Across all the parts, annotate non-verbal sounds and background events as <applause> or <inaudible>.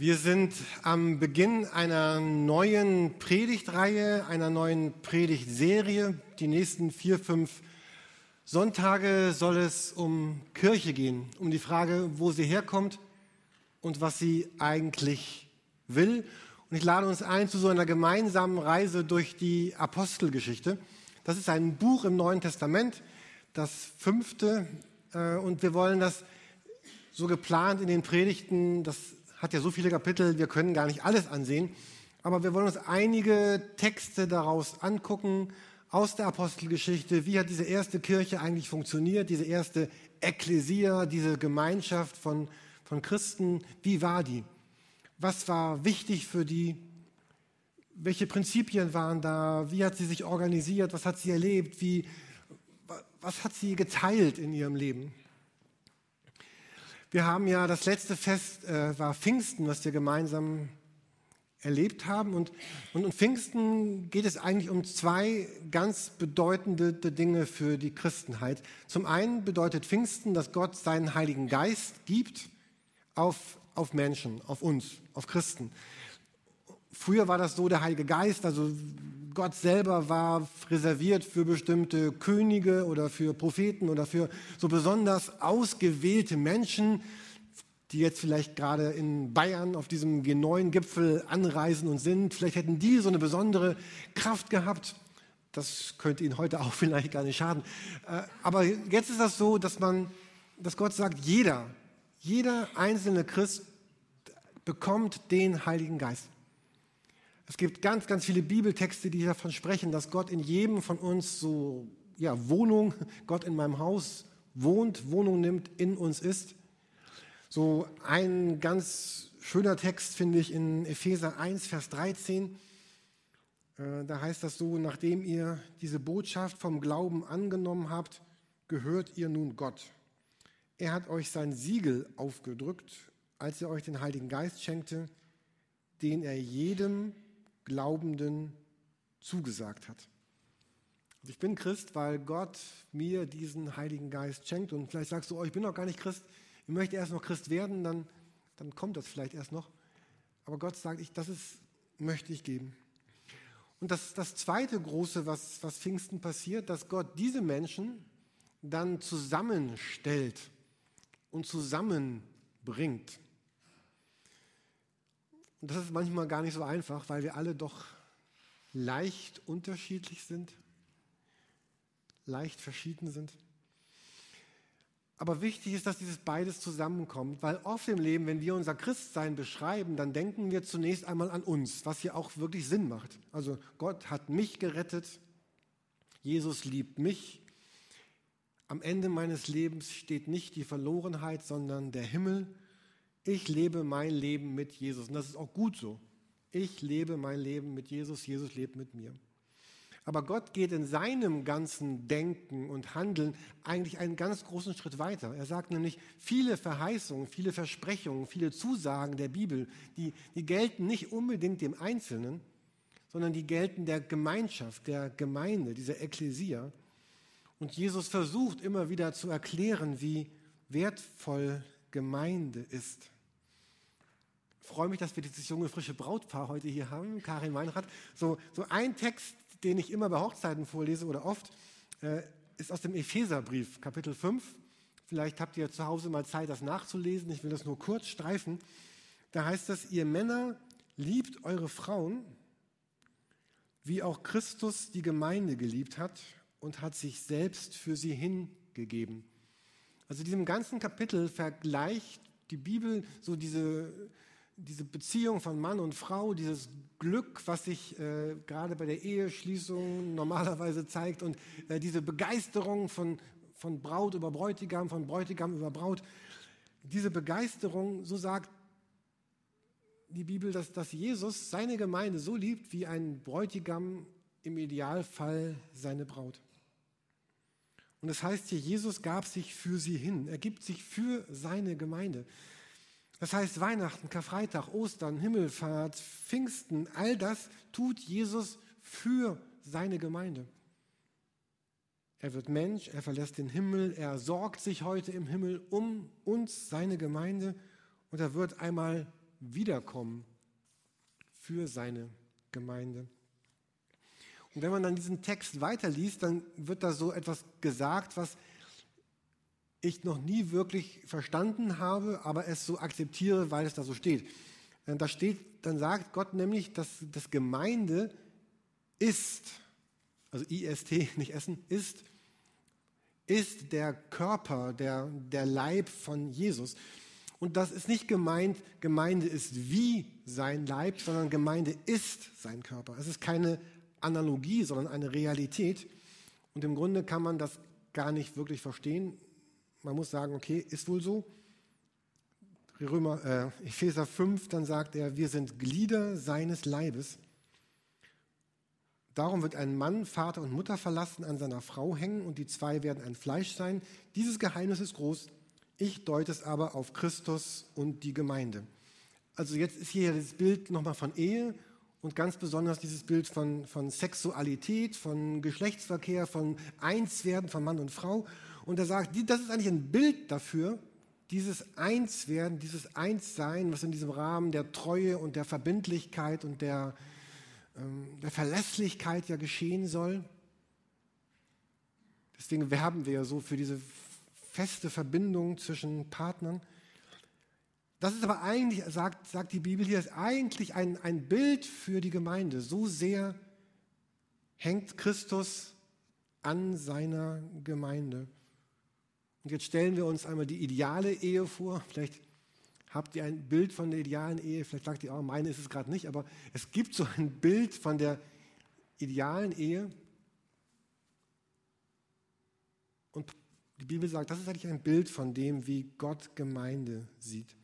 Wir sind am Beginn einer neuen Predigtreihe, einer neuen Predigtserie. Die nächsten vier, fünf Sonntage soll es um Kirche gehen, um die Frage, wo sie herkommt und was sie eigentlich will. Und ich lade uns ein zu so einer gemeinsamen Reise durch die Apostelgeschichte. Das ist ein Buch im Neuen Testament, das fünfte. Äh, und wir wollen das so geplant in den Predigten, das hat ja so viele Kapitel, wir können gar nicht alles ansehen. Aber wir wollen uns einige Texte daraus angucken aus der Apostelgeschichte. Wie hat diese erste Kirche eigentlich funktioniert? Diese erste Ekklesia, diese Gemeinschaft von, von Christen, wie war die? Was war wichtig für die? Welche Prinzipien waren da? Wie hat sie sich organisiert? Was hat sie erlebt? Wie, was hat sie geteilt in ihrem Leben? Wir haben ja das letzte Fest äh, war Pfingsten, was wir gemeinsam erlebt haben. Und, und in Pfingsten geht es eigentlich um zwei ganz bedeutende Dinge für die Christenheit. Zum einen bedeutet Pfingsten, dass Gott seinen Heiligen Geist gibt auf, auf Menschen, auf uns, auf Christen. Früher war das so, der Heilige Geist, also Gott selber war reserviert für bestimmte Könige oder für Propheten oder für so besonders ausgewählte Menschen, die jetzt vielleicht gerade in Bayern auf diesem G9-Gipfel anreisen und sind. Vielleicht hätten die so eine besondere Kraft gehabt. Das könnte ihnen heute auch <laughs> vielleicht gar nicht schaden. Äh, aber jetzt ist das so, dass man, dass Gott sagt, jeder, jeder einzelne Christ bekommt den Heiligen Geist. Es gibt ganz, ganz viele Bibeltexte, die davon sprechen, dass Gott in jedem von uns so, ja, Wohnung, Gott in meinem Haus wohnt, Wohnung nimmt, in uns ist. So ein ganz schöner Text finde ich in Epheser 1, Vers 13. Äh, da heißt das so, nachdem ihr diese Botschaft vom Glauben angenommen habt, gehört ihr nun Gott. Er hat euch sein Siegel aufgedrückt, als er euch den Heiligen Geist schenkte, den er jedem Glaubenden zugesagt hat. Also ich bin Christ, weil Gott mir diesen Heiligen Geist schenkt. Und vielleicht sagst du, oh, ich bin noch gar nicht Christ, ich möchte erst noch Christ werden, dann, dann kommt das vielleicht erst noch. Aber Gott sagt, ich, das ist, möchte ich geben. Und das, das zweite große, was, was Pfingsten passiert, dass Gott diese Menschen dann zusammenstellt und zusammenbringt. Und das ist manchmal gar nicht so einfach, weil wir alle doch leicht unterschiedlich sind, leicht verschieden sind. Aber wichtig ist, dass dieses beides zusammenkommt, weil oft im Leben, wenn wir unser Christsein beschreiben, dann denken wir zunächst einmal an uns, was hier auch wirklich Sinn macht. Also Gott hat mich gerettet, Jesus liebt mich. Am Ende meines Lebens steht nicht die Verlorenheit, sondern der Himmel. Ich lebe mein Leben mit Jesus. Und das ist auch gut so. Ich lebe mein Leben mit Jesus. Jesus lebt mit mir. Aber Gott geht in seinem ganzen Denken und Handeln eigentlich einen ganz großen Schritt weiter. Er sagt nämlich, viele Verheißungen, viele Versprechungen, viele Zusagen der Bibel, die, die gelten nicht unbedingt dem Einzelnen, sondern die gelten der Gemeinschaft, der Gemeinde, dieser Ekklesia. Und Jesus versucht immer wieder zu erklären, wie wertvoll Gemeinde ist freue mich, dass wir dieses junge, frische Brautpaar heute hier haben, Karin Meinrad. So, so ein Text, den ich immer bei Hochzeiten vorlese oder oft, äh, ist aus dem Epheserbrief, Kapitel 5. Vielleicht habt ihr zu Hause mal Zeit, das nachzulesen. Ich will das nur kurz streifen. Da heißt es, ihr Männer liebt eure Frauen, wie auch Christus die Gemeinde geliebt hat und hat sich selbst für sie hingegeben. Also diesem ganzen Kapitel vergleicht die Bibel so diese diese Beziehung von Mann und Frau, dieses Glück, was sich äh, gerade bei der Eheschließung normalerweise zeigt und äh, diese Begeisterung von, von Braut über Bräutigam, von Bräutigam über Braut, diese Begeisterung, so sagt die Bibel, dass, dass Jesus seine Gemeinde so liebt, wie ein Bräutigam im Idealfall seine Braut. Und das heißt hier, Jesus gab sich für sie hin. Er gibt sich für seine Gemeinde. Das heißt, Weihnachten, Karfreitag, Ostern, Himmelfahrt, Pfingsten, all das tut Jesus für seine Gemeinde. Er wird Mensch, er verlässt den Himmel, er sorgt sich heute im Himmel um uns, seine Gemeinde, und er wird einmal wiederkommen für seine Gemeinde. Und wenn man dann diesen Text weiterliest, dann wird da so etwas gesagt, was ich noch nie wirklich verstanden habe, aber es so akzeptiere, weil es da so steht. Äh, da steht, dann sagt Gott nämlich, dass das Gemeinde ist, also IST, <laughs> nicht Essen, ist, ist der Körper, der, der Leib von Jesus. Und das ist nicht gemeint, Gemeinde ist wie sein Leib, sondern Gemeinde ist sein Körper. Es ist keine Analogie, sondern eine Realität. Und im Grunde kann man das gar nicht wirklich verstehen. Man muss sagen, okay, ist wohl so. Römer, äh, Epheser 5, dann sagt er, wir sind Glieder seines Leibes. Darum wird ein Mann Vater und Mutter verlassen, an seiner Frau hängen und die zwei werden ein Fleisch sein. Dieses Geheimnis ist groß. Ich deute es aber auf Christus und die Gemeinde. Also jetzt ist hier das Bild nochmal von Ehe und ganz besonders dieses Bild von, von Sexualität, von Geschlechtsverkehr, von Einswerden von Mann und Frau. Und er sagt, das ist eigentlich ein Bild dafür, dieses Einswerden, dieses Einssein, was in diesem Rahmen der Treue und der Verbindlichkeit und der, ähm, der Verlässlichkeit ja geschehen soll. Deswegen werben wir ja so für diese feste Verbindung zwischen Partnern. Das ist aber eigentlich, sagt, sagt die Bibel hier, ist eigentlich ein, ein Bild für die Gemeinde. So sehr hängt Christus an seiner Gemeinde. Und jetzt stellen wir uns einmal die ideale Ehe vor. Vielleicht habt ihr ein Bild von der idealen Ehe. Vielleicht sagt ihr, oh, meine ist es gerade nicht. Aber es gibt so ein Bild von der idealen Ehe. Und die Bibel sagt, das ist eigentlich ein Bild von dem, wie Gott Gemeinde sieht.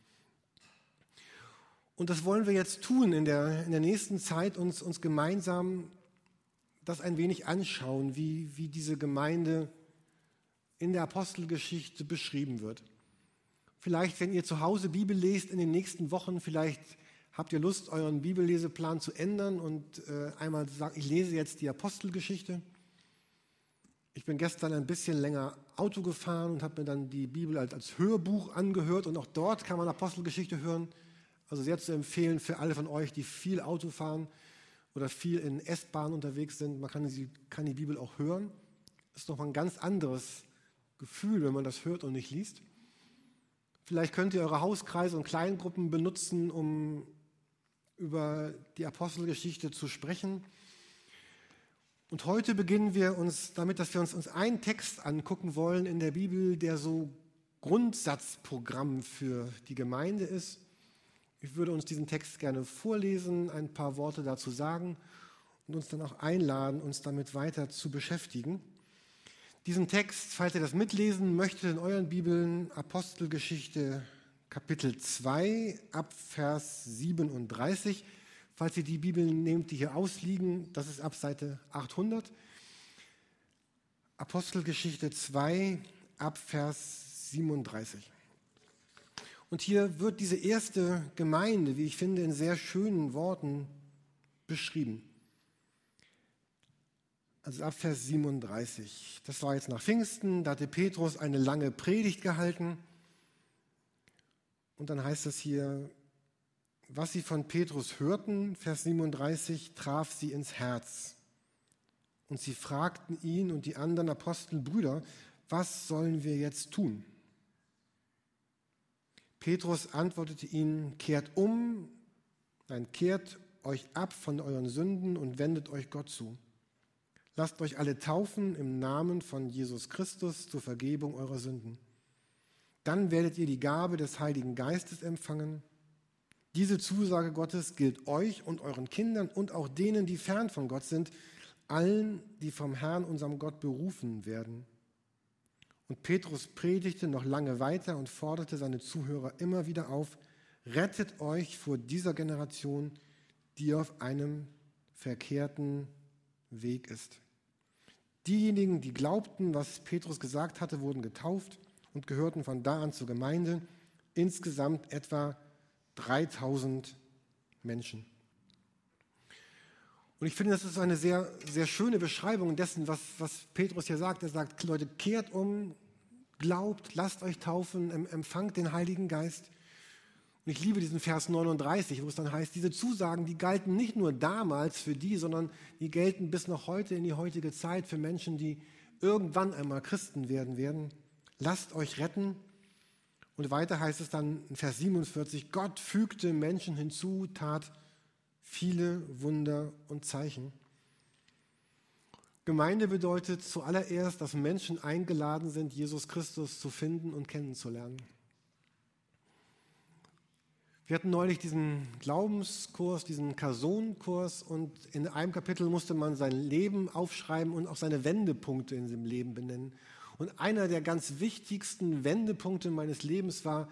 Und das wollen wir jetzt tun in der, in der nächsten Zeit, uns, uns gemeinsam das ein wenig anschauen, wie, wie diese Gemeinde in der Apostelgeschichte beschrieben wird. Vielleicht, wenn ihr zu Hause Bibel lest in den nächsten Wochen, vielleicht habt ihr Lust, euren Bibelleseplan zu ändern und äh, einmal zu sagen, ich lese jetzt die Apostelgeschichte. Ich bin gestern ein bisschen länger Auto gefahren und habe mir dann die Bibel als, als Hörbuch angehört und auch dort kann man Apostelgeschichte hören. Also sehr zu empfehlen für alle von euch, die viel Auto fahren oder viel in S-Bahn unterwegs sind. Man kann die, kann die Bibel auch hören. Das ist nochmal ein ganz anderes Gefühl, wenn man das hört und nicht liest. Vielleicht könnt ihr eure Hauskreise und Kleingruppen benutzen, um über die Apostelgeschichte zu sprechen. Und heute beginnen wir uns damit, dass wir uns, uns einen Text angucken wollen in der Bibel, der so Grundsatzprogramm für die Gemeinde ist. Ich würde uns diesen Text gerne vorlesen, ein paar Worte dazu sagen und uns dann auch einladen, uns damit weiter zu beschäftigen. Diesen Text, falls ihr das mitlesen möchtet in euren Bibeln, Apostelgeschichte Kapitel 2 ab Vers 37. Falls ihr die Bibeln nehmt, die hier ausliegen, das ist ab Seite 800. Apostelgeschichte 2 ab Vers 37. Und hier wird diese erste Gemeinde, wie ich finde, in sehr schönen Worten beschrieben. Also ab Vers 37. Das war jetzt nach Pfingsten, da hatte Petrus eine lange Predigt gehalten. Und dann heißt es hier, was sie von Petrus hörten, Vers 37, traf sie ins Herz. Und sie fragten ihn und die anderen Apostel, Brüder, was sollen wir jetzt tun? Petrus antwortete ihnen, kehrt um, nein, kehrt euch ab von euren Sünden und wendet euch Gott zu. Lasst euch alle taufen im Namen von Jesus Christus zur Vergebung eurer Sünden. Dann werdet ihr die Gabe des Heiligen Geistes empfangen. Diese Zusage Gottes gilt euch und euren Kindern und auch denen, die fern von Gott sind, allen, die vom Herrn, unserem Gott, berufen werden. Und Petrus predigte noch lange weiter und forderte seine Zuhörer immer wieder auf, rettet euch vor dieser Generation, die auf einem verkehrten Weg ist. Diejenigen, die glaubten, was Petrus gesagt hatte, wurden getauft und gehörten von da an zur Gemeinde. Insgesamt etwa 3000 Menschen. Und ich finde, das ist eine sehr, sehr schöne Beschreibung dessen, was, was Petrus hier sagt. Er sagt, Leute, kehrt um, glaubt, lasst euch taufen, empfangt den Heiligen Geist. Und ich liebe diesen Vers 39, wo es dann heißt, diese Zusagen, die galten nicht nur damals für die, sondern die gelten bis noch heute in die heutige Zeit für Menschen, die irgendwann einmal Christen werden werden. Lasst euch retten. Und weiter heißt es dann in Vers 47, Gott fügte Menschen hinzu, tat viele Wunder und Zeichen. Gemeinde bedeutet zuallererst, dass Menschen eingeladen sind, Jesus Christus zu finden und kennenzulernen. Wir hatten neulich diesen Glaubenskurs, diesen Kason-Kurs und in einem Kapitel musste man sein Leben aufschreiben und auch seine Wendepunkte in seinem Leben benennen. Und einer der ganz wichtigsten Wendepunkte meines Lebens war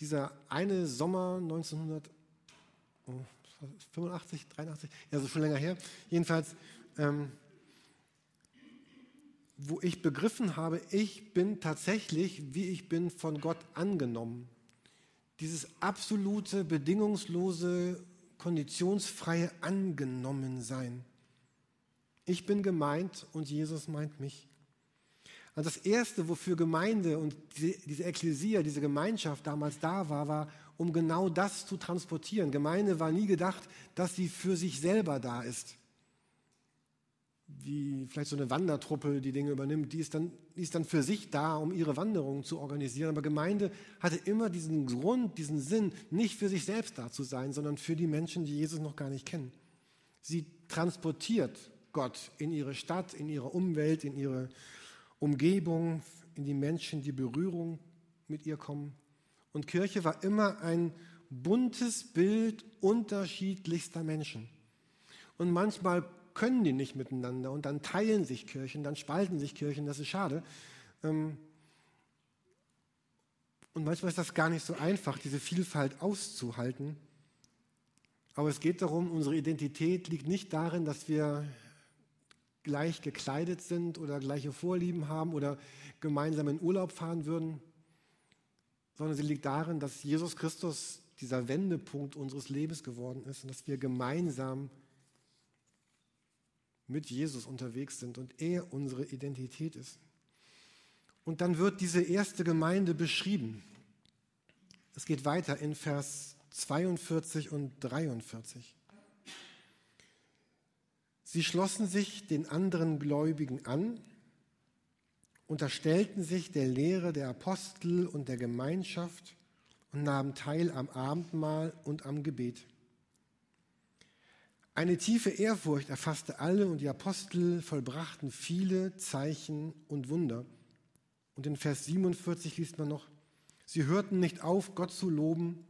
dieser eine Sommer 1985, 83, also schon länger her. Jedenfalls, ähm, wo ich begriffen habe, ich bin tatsächlich, wie ich bin, von Gott angenommen. Dieses absolute, bedingungslose, konditionsfreie Angenommensein. Ich bin gemeint und Jesus meint mich. Also das Erste, wofür Gemeinde und diese, Ekklesia, diese Gemeinschaft damals da war, war, um genau das zu transportieren. Gemeinde war nie gedacht, dass sie für sich selber da ist wie vielleicht so eine Wandertruppe die Dinge übernimmt, die ist, dann, die ist dann für sich da, um ihre Wanderungen zu organisieren. Aber Gemeinde hatte immer diesen Grund, diesen Sinn, nicht für sich selbst da zu sein, sondern für die Menschen, die Jesus noch gar nicht kennen. Sie transportiert Gott in ihre Stadt, in ihre Umwelt, in ihre Umgebung, in die Menschen, die Berührung mit ihr kommen. Und Kirche war immer ein buntes Bild unterschiedlichster Menschen. Und manchmal können die nicht miteinander und dann teilen sich Kirchen, dann spalten sich Kirchen, das ist schade. Ähm, und manchmal ist das gar nicht so einfach, diese Vielfalt auszuhalten. Aber es geht darum, unsere Identität liegt nicht darin, dass wir gleich gekleidet sind oder gleiche Vorlieben haben oder gemeinsam in Urlaub fahren würden, sondern sie liegt darin, dass Jesus Christus dieser Wendepunkt unseres Lebens geworden ist und dass wir gemeinsam mit Jesus unterwegs sind und er unsere Identität ist. Und dann wird diese erste Gemeinde beschrieben. Es geht weiter in Vers 42 und 43. Sie schlossen sich den anderen Gläubigen an, unterstellten sich der Lehre der Apostel und der Gemeinschaft und nahmen teil am Abendmahl und am Gebet. Eine tiefe Ehrfurcht erfasste alle und die Apostel vollbrachten viele Zeichen und Wunder. Und in Vers 47 liest man noch, sie hörten nicht auf, Gott zu loben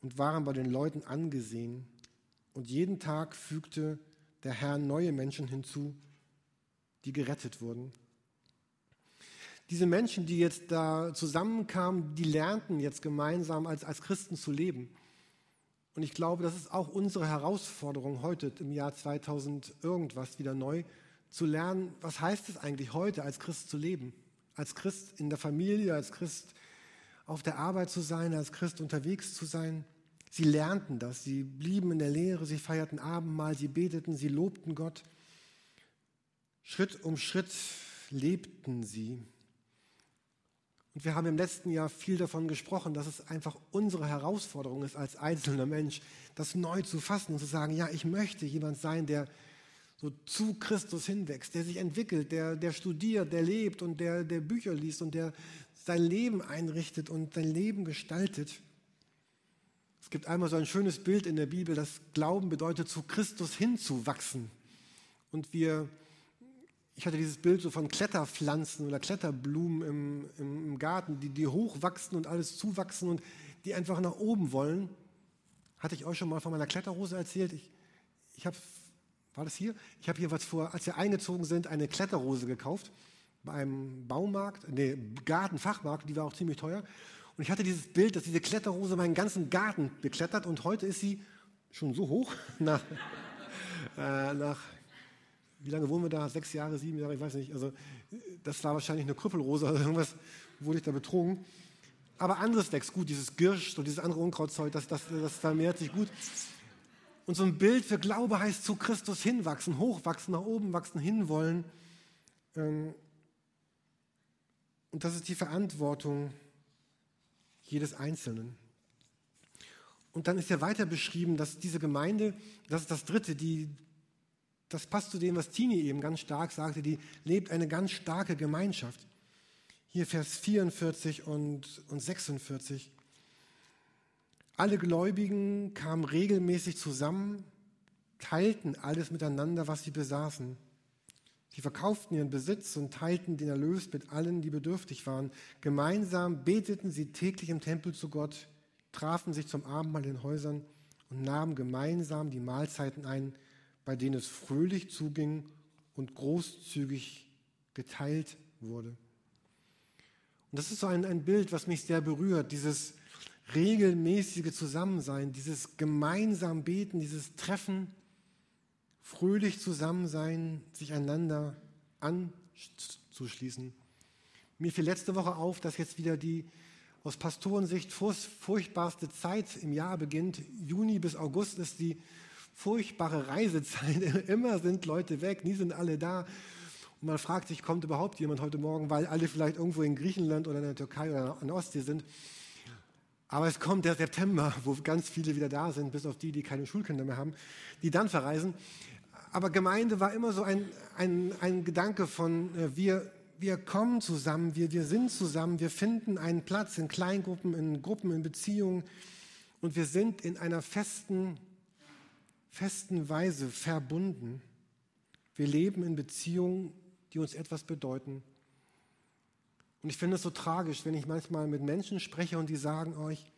und waren bei den Leuten angesehen. Und jeden Tag fügte der Herr neue Menschen hinzu, die gerettet wurden. Diese Menschen, die jetzt da zusammenkamen, die lernten jetzt gemeinsam als, als Christen zu leben. Und ich glaube, das ist auch unsere Herausforderung heute im Jahr 2000 irgendwas wieder neu, zu lernen, was heißt es eigentlich heute als Christ zu leben? Als Christ in der Familie, als Christ auf der Arbeit zu sein, als Christ unterwegs zu sein. Sie lernten das, sie blieben in der Lehre, sie feierten Abendmahl, sie beteten, sie lobten Gott. Schritt um Schritt lebten sie. Und wir haben im letzten Jahr viel davon gesprochen, dass es einfach unsere Herausforderung ist als einzelner Mensch, das neu zu fassen und zu sagen, ja, ich möchte jemand sein, der so zu Christus hinwächst, der sich entwickelt, der, der studiert, der lebt und der, der Bücher liest und der sein Leben einrichtet und sein Leben gestaltet. Es gibt einmal so ein schönes Bild in der Bibel, das Glauben bedeutet, zu Christus hinzuwachsen. Und wir ich hatte dieses Bild so von Kletterpflanzen oder Kletterblumen im, im, Garten, die, die hochwachsen und alles zuwachsen und die einfach nach oben wollen. Hatte ich euch schon mal von meiner Kletterrose erzählt? Ich, ich habe, war das hier? Ich habe hier was vor, als wir eingezogen sind, eine Kletterrose gekauft bei einem Baumarkt, nee, Gartenfachmarkt, die war auch ziemlich teuer. Und ich hatte dieses Bild, dass diese Kletterrose meinen ganzen Garten beklettert und heute ist sie schon so hoch <laughs> nach, äh, nach wie lange wohnen wir da? Sechs Jahre, sieben Jahre, ich weiß nicht. Also das war wahrscheinlich eine Krüppelrose oder irgendwas, wurde ich da betrogen. Aber anderes wächst gut, dieses Girsch und dieses andere Unkrautzeug, das, das, das vermehrt sich gut. Und so ein Bild für Glaube heißt zu Christus hinwachsen, hochwachsen, nach oben wachsen, hinwollen. Ähm, und das ist die Verantwortung jedes Einzelnen. Und dann ist ja weiter beschrieben, dass diese Gemeinde, das ist das Dritte, die, das passt zu dem, was Tini eben ganz stark sagte, die lebt eine ganz starke Gemeinschaft. Hier Vers 44 und, und 46. Alle Gläubigen kamen regelmäßig zusammen, teilten alles miteinander, was sie besaßen. Sie verkauften ihren Besitz und teilten den Erlös mit allen, die bedürftig waren. Gemeinsam beteten sie täglich im Tempel zu Gott, trafen sich zum Abendmahl in den Häusern und nahmen gemeinsam die Mahlzeiten ein, bei denen es fröhlich zuging und großzügig geteilt wurde. Und das ist so ein, ein Bild, was mich sehr berührt, dieses regelmäßige Zusammensein, dieses gemeinsam Beten, dieses Treffen fröhlich zusammen sein, sich einander anzuschließen. Mir fiel letzte Woche auf, dass jetzt wieder die aus Pastorensicht furchtbarste Zeit im Jahr beginnt. Juni bis August ist die furchtbare Reisezeit. <laughs> Immer sind Leute weg, nie sind alle da. Und man fragt sich, kommt überhaupt jemand heute Morgen, weil alle vielleicht irgendwo in Griechenland oder in der Türkei oder an Ostsee sind. Aber es kommt der September, wo ganz viele wieder da sind, bis auf die, die keine Schulkinder mehr haben, die dann verreisen aber Gemeinde war immer so ein, ein, ein Gedanke von, äh, wir, wir kommen zusammen, wir, wir sind zusammen, wir finden einen Platz in Kleingruppen, in Gruppen, in Beziehungen und wir sind in einer festen, festen Weise verbunden. Wir leben in Beziehungen, die uns etwas bedeuten. Und ich finde es so tragisch, wenn ich manchmal mit Menschen spreche und die sagen euch,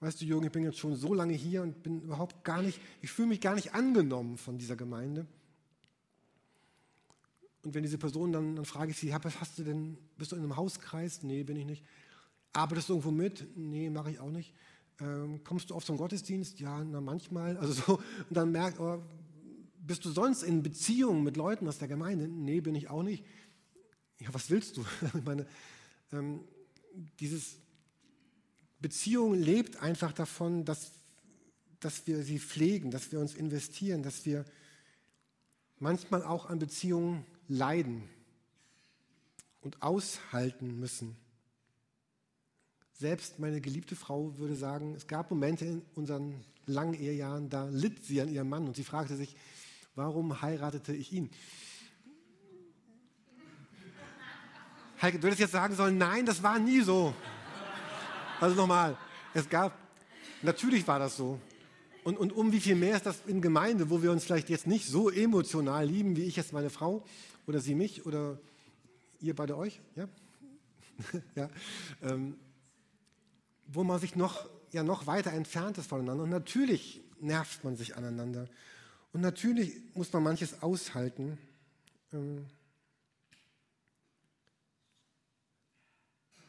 weißt du Jürgen, ich bin jetzt schon so lange hier und bin überhaupt gar nicht, ich fühle mich gar nicht angenommen von dieser Gemeinde. Und wenn diese Person dann, dann frage ich sie, hast du denn, bist du in einem Hauskreis? Nee, bin ich nicht. Arbeitest du irgendwo mit? Nee, mache ich auch nicht. Ähm, kommst du oft zum Gottesdienst? Ja, na manchmal. Also so, und dann merkt, oh, bist du sonst in Beziehung mit Leuten aus der Gemeinde? Nee, bin ich auch nicht. Ja, was willst du? <laughs> ich meine, ähm, dieses Beziehung lebt einfach davon, dass, dass wir sie pflegen, dass wir uns investieren, dass wir manchmal auch an Beziehungen leiden und aushalten müssen. Selbst meine geliebte Frau würde sagen, es gab Momente in unseren langen Ehejahren, da litt sie an ihrem Mann und sie fragte sich, warum heiratete ich ihn? Heike, du würdest jetzt sagen sollen, nein, das war nie so. Also nochmal, es gab, natürlich war das so. Und, und um wie viel mehr ist das in Gemeinde, wo wir uns vielleicht jetzt nicht so emotional lieben, wie ich jetzt meine Frau oder sie mich oder ihr beide euch, ja? <laughs> ja ähm, wo man sich noch, ja, noch weiter entfernt ist voneinander. Und natürlich nervt man sich aneinander. Und natürlich muss man manches aushalten. Ähm,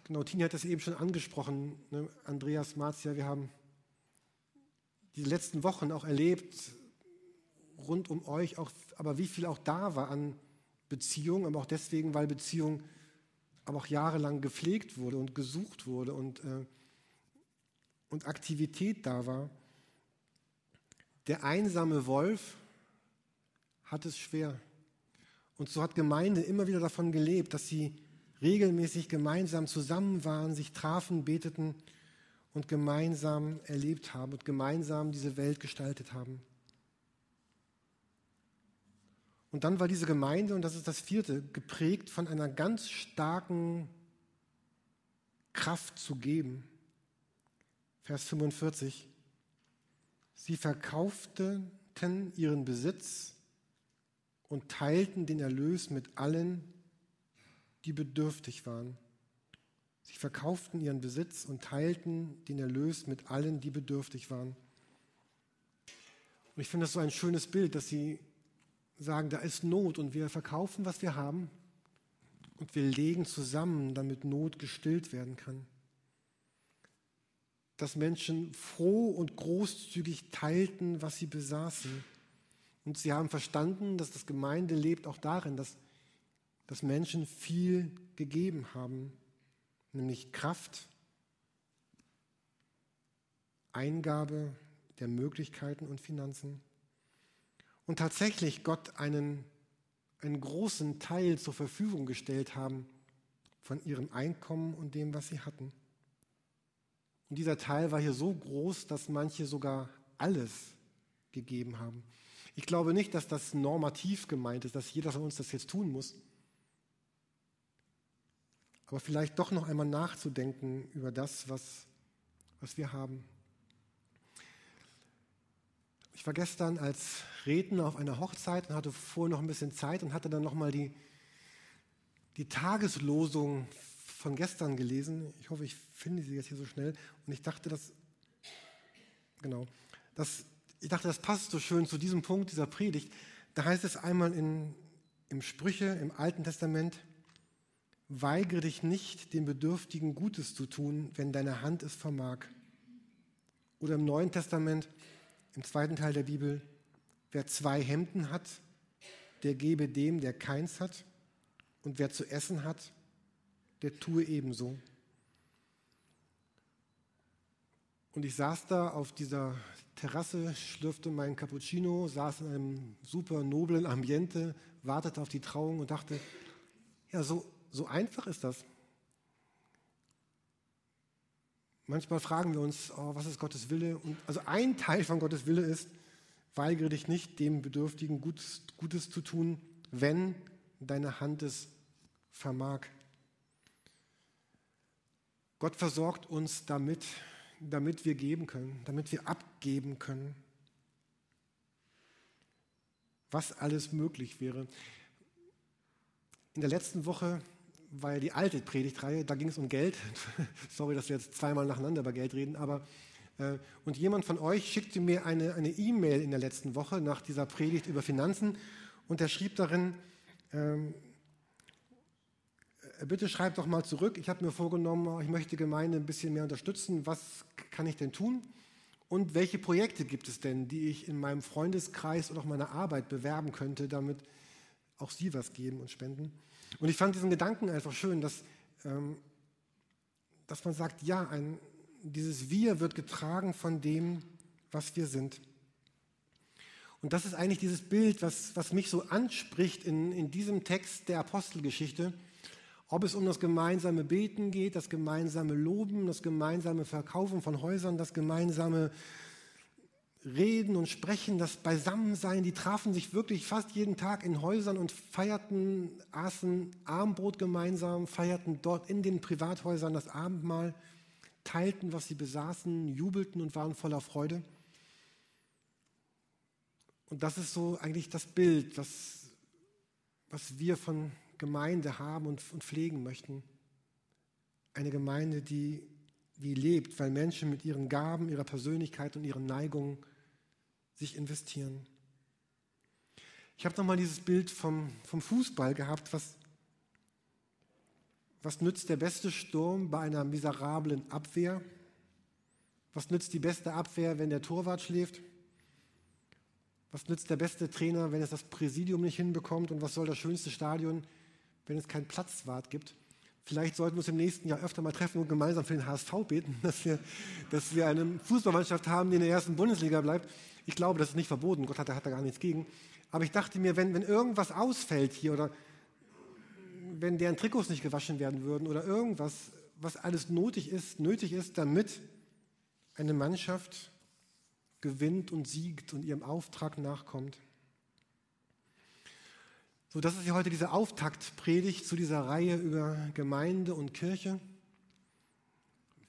genau, Tini hat das eben schon angesprochen, ne? Andreas, Marzia, wir haben die letzten Wochen auch erlebt, rund um euch, auch, aber wie viel auch da war an Beziehung, aber auch deswegen, weil Beziehung aber auch jahrelang gepflegt wurde und gesucht wurde und, äh, und Aktivität da war. Der einsame Wolf hat es schwer. Und so hat Gemeinde immer wieder davon gelebt, dass sie regelmäßig gemeinsam zusammen waren, sich trafen, beteten und gemeinsam erlebt haben und gemeinsam diese Welt gestaltet haben. Und dann war diese Gemeinde, und das ist das vierte, geprägt von einer ganz starken Kraft zu geben. Vers 45. Sie verkauften ihren Besitz und teilten den Erlös mit allen, die bedürftig waren. Sie verkauften ihren Besitz und teilten den Erlös mit allen, die bedürftig waren. Und ich finde das so ein schönes Bild, dass sie sagen, da ist Not und wir verkaufen, was wir haben und wir legen zusammen, damit Not gestillt werden kann. Dass Menschen froh und großzügig teilten, was sie besaßen. Und sie haben verstanden, dass das Gemeinde lebt auch darin, dass, dass Menschen viel gegeben haben, nämlich Kraft, Eingabe der Möglichkeiten und Finanzen und tatsächlich Gott einen, einen großen Teil zur Verfügung gestellt haben von ihrem Einkommen und dem, was sie hatten. Und dieser Teil war hier so groß, dass manche sogar alles gegeben haben. Ich glaube nicht, dass das normativ gemeint ist, dass jeder von uns das jetzt tun muss. Aber vielleicht doch noch einmal nachzudenken über das, was, was wir haben. Ich war gestern als Redner auf einer Hochzeit und hatte vorher noch ein bisschen Zeit und hatte dann nochmal die, die Tageslosung von gestern gelesen. Ich hoffe, ich finde sie jetzt hier so schnell. Und ich dachte, das, genau, das, ich dachte, das passt so schön zu diesem Punkt dieser Predigt. Da heißt es einmal in, im Sprüche im Alten Testament, weigere dich nicht, den Bedürftigen Gutes zu tun, wenn deine Hand es vermag. Oder im Neuen Testament, im zweiten Teil der Bibel, wer zwei Hemden hat, der gebe dem, der keins hat. Und wer zu essen hat, der tue ebenso. Und ich saß da auf dieser Terrasse, schlürfte meinen Cappuccino, saß in einem super noblen Ambiente, wartete auf die Trauung und dachte, ja, so, so einfach ist das. Manchmal fragen wir uns, oh, was ist Gottes Wille? Und also ein Teil von Gottes Wille ist, weigere dich nicht, dem Bedürftigen Gutes, Gutes zu tun, wenn deine Hand es vermag. Gott versorgt uns damit, damit wir geben können, damit wir abgeben können, was alles möglich wäre. In der letzten Woche war ja die alte Predigtreihe, da ging es um Geld. <laughs> Sorry, dass wir jetzt zweimal nacheinander über Geld reden, aber äh, und jemand von euch schickte mir eine E-Mail eine in der letzten Woche nach dieser Predigt über Finanzen und er schrieb darin, ähm, äh, bitte schreibt doch mal zurück. Ich habe mir vorgenommen, ich möchte Gemeinde ein bisschen mehr unterstützen. Was kann ich denn tun? Und welche Projekte gibt es denn, die ich in meinem Freundeskreis oder auch meiner Arbeit bewerben könnte, damit auch Sie was geben und spenden? Und ich fand diesen Gedanken einfach schön, dass, ähm, dass man sagt, ja, ein, dieses Wir wird getragen von dem, was wir sind. Und das ist eigentlich dieses Bild, was, was mich so anspricht in, in diesem Text der Apostelgeschichte ob es um das gemeinsame Beten geht, das gemeinsame Loben, das gemeinsame Verkaufen von Häusern, das gemeinsame Reden und Sprechen, das Beisammensein, die trafen sich wirklich fast jeden Tag in Häusern und feierten, aßen Armbrot gemeinsam, feierten dort in den Privathäusern das Abendmahl, teilten, was sie besaßen, jubelten und waren voller Freude. Und das ist so eigentlich das Bild, was, was wir von Gemeinde haben und, und pflegen möchten. Eine Gemeinde, die, die lebt, weil Menschen mit ihren Gaben, ihrer Persönlichkeit und ihren Neigungen sich investieren. Ich habe nochmal dieses Bild vom, vom Fußball gehabt. Was, was nützt der beste Sturm bei einer miserablen Abwehr? Was nützt die beste Abwehr, wenn der Torwart schläft? Was nützt der beste Trainer, wenn es das Präsidium nicht hinbekommt? Und was soll das schönste Stadion, wenn es keinen Platzwart gibt. Vielleicht sollten wir uns im nächsten Jahr öfter mal treffen und gemeinsam für den HSV beten, <laughs> dass wir, dass wir eine Fußballmannschaft haben, die in der ersten Bundesliga bleibt. Ich glaube, das ist nicht verboten. Gott hat, hat da gar nichts gegen. Aber ich dachte mir, wenn, wenn irgendwas ausfällt hier oder wenn deren Trikots nicht gewaschen werden würden oder irgendwas, was alles nötig ist, nötig ist, damit eine Mannschaft gewinnt und siegt und ihrem Auftrag nachkommt, so, das ist ja heute diese Auftaktpredigt zu dieser Reihe über Gemeinde und Kirche.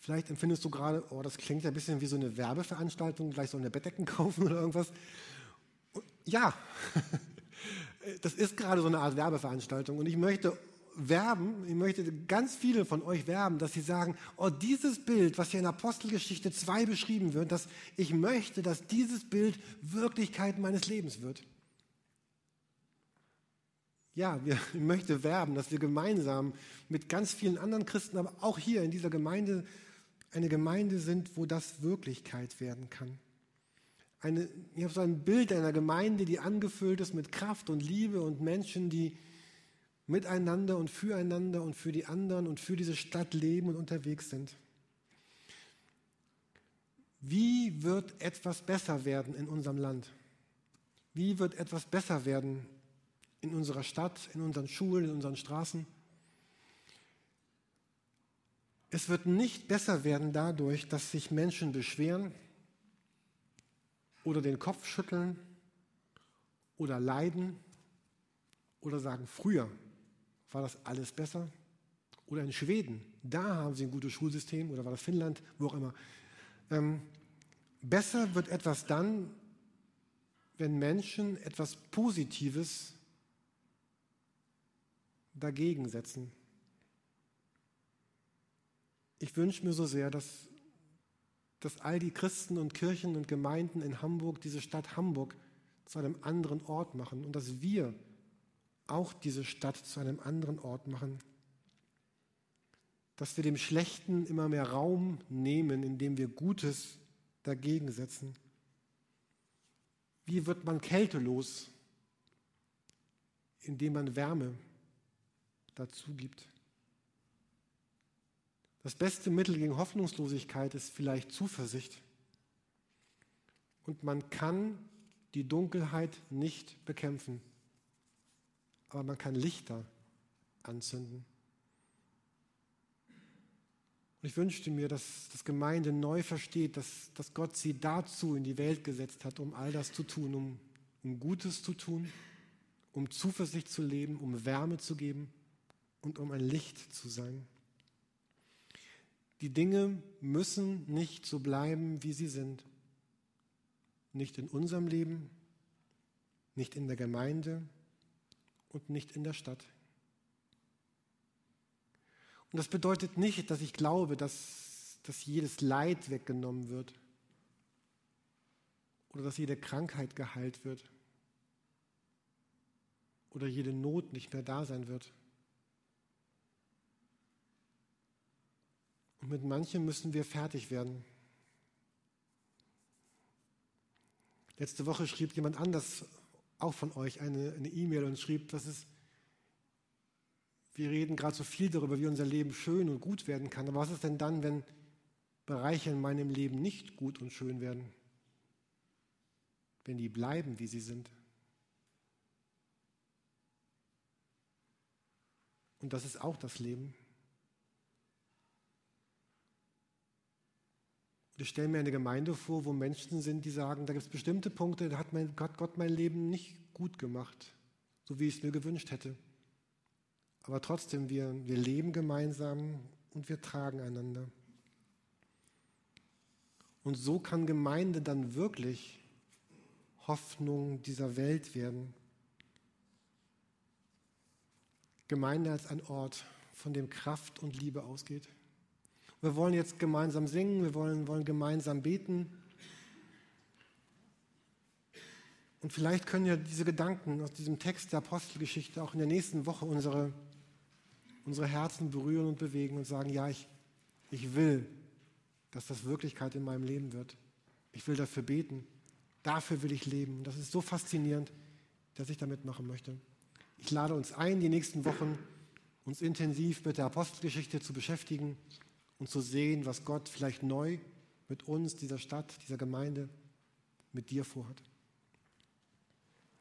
Vielleicht empfindest du gerade, oh, das klingt ja ein bisschen wie so eine Werbeveranstaltung, gleich so eine Bettdecken <laughs> kaufen oder irgendwas. Ja, <laughs> das ist gerade so eine Art Werbeveranstaltung und ich möchte werben, ich möchte ganz viele von euch werben, dass sie sagen, oh, dieses Bild, was hier in Apostelgeschichte 2 beschrieben wird, dass ich möchte, dass dieses Bild Wirklichkeit meines Lebens wird ja, wir, <laughs> ich möchte werben, dass wir gemeinsam mit ganz vielen anderen Christen, aber auch hier in dieser Gemeinde, eine Gemeinde sind, wo das Wirklichkeit werden kann. Eine, ich habe so ein Bild einer Gemeinde, die angefüllt ist mit Kraft und Liebe und Menschen, die miteinander und füreinander und für die anderen und für diese Stadt leben und unterwegs sind. Wie wird etwas besser werden in unserem Land? Wie wird etwas besser werden in unserer Stadt, in unseren Schulen, in unseren Straßen. Es wird nicht besser werden dadurch, dass sich Menschen beschweren oder den Kopf schütteln oder leiden oder sagen, früher war das alles besser. Oder in Schweden, da haben sie ein gutes Schulsystem oder war das Finnland, wo auch immer. Ähm, besser wird etwas dann, wenn Menschen etwas Positives dagegen setzen. Ich wünsche mir so sehr, dass, dass all die Christen und Kirchen und Gemeinden in Hamburg diese Stadt Hamburg zu einem anderen Ort machen und dass wir auch diese Stadt zu einem anderen Ort machen. Dass wir dem Schlechten immer mehr Raum nehmen, indem wir Gutes dagegen setzen. Wie wird man kältelos? Indem man Wärme dazu gibt. Das beste Mittel gegen Hoffnungslosigkeit ist vielleicht Zuversicht. Und man kann die Dunkelheit nicht bekämpfen, aber man kann Lichter anzünden. Und ich wünschte mir, dass das Gemeinde neu versteht, dass, dass Gott sie dazu in die Welt gesetzt hat, um all das zu tun, um, um Gutes zu tun, um Zuversicht zu leben, um Wärme zu geben und um ein Licht zu sein. Die Dinge müssen nicht so bleiben, wie sie sind. Nicht in unserem Leben, nicht in der Gemeinde und nicht in der Stadt. Und das bedeutet nicht, dass ich glaube, dass, dass jedes Leid weggenommen wird oder dass jede Krankheit geheilt wird oder jede Not nicht mehr da sein wird. Und mit manchem müssen wir fertig werden. Letzte Woche schrieb jemand anders, auch von euch, eine E-Mail e und schrieb, dass es, wir reden gerade so viel darüber, wie unser Leben schön und gut werden kann. Aber was ist denn dann, wenn Bereiche in meinem Leben nicht gut und schön werden? Wenn die bleiben, wie sie sind? Und das ist auch das Leben. Ich stelle mir eine Gemeinde vor, wo Menschen sind, die sagen, da gibt es bestimmte Punkte, da hat, mein, hat Gott mein Leben nicht gut gemacht, so wie ich es mir gewünscht hätte. Aber trotzdem, wir, wir leben gemeinsam und wir tragen einander. Und so kann Gemeinde dann wirklich Hoffnung dieser Welt werden. Gemeinde als ein Ort, von dem Kraft und Liebe ausgeht. Wir wollen jetzt gemeinsam singen, wir wollen, wollen gemeinsam beten. Und vielleicht können ja diese Gedanken aus diesem Text der Apostelgeschichte auch in der nächsten Woche unsere, unsere Herzen berühren und bewegen und sagen, ja, ich, ich will, dass das Wirklichkeit in meinem Leben wird. Ich will dafür beten. Dafür will ich leben. Das ist so faszinierend, dass ich damit machen möchte. Ich lade uns ein, die nächsten Wochen uns intensiv mit der Apostelgeschichte zu beschäftigen und zu sehen, was Gott vielleicht neu mit uns, dieser Stadt, dieser Gemeinde, mit dir vorhat.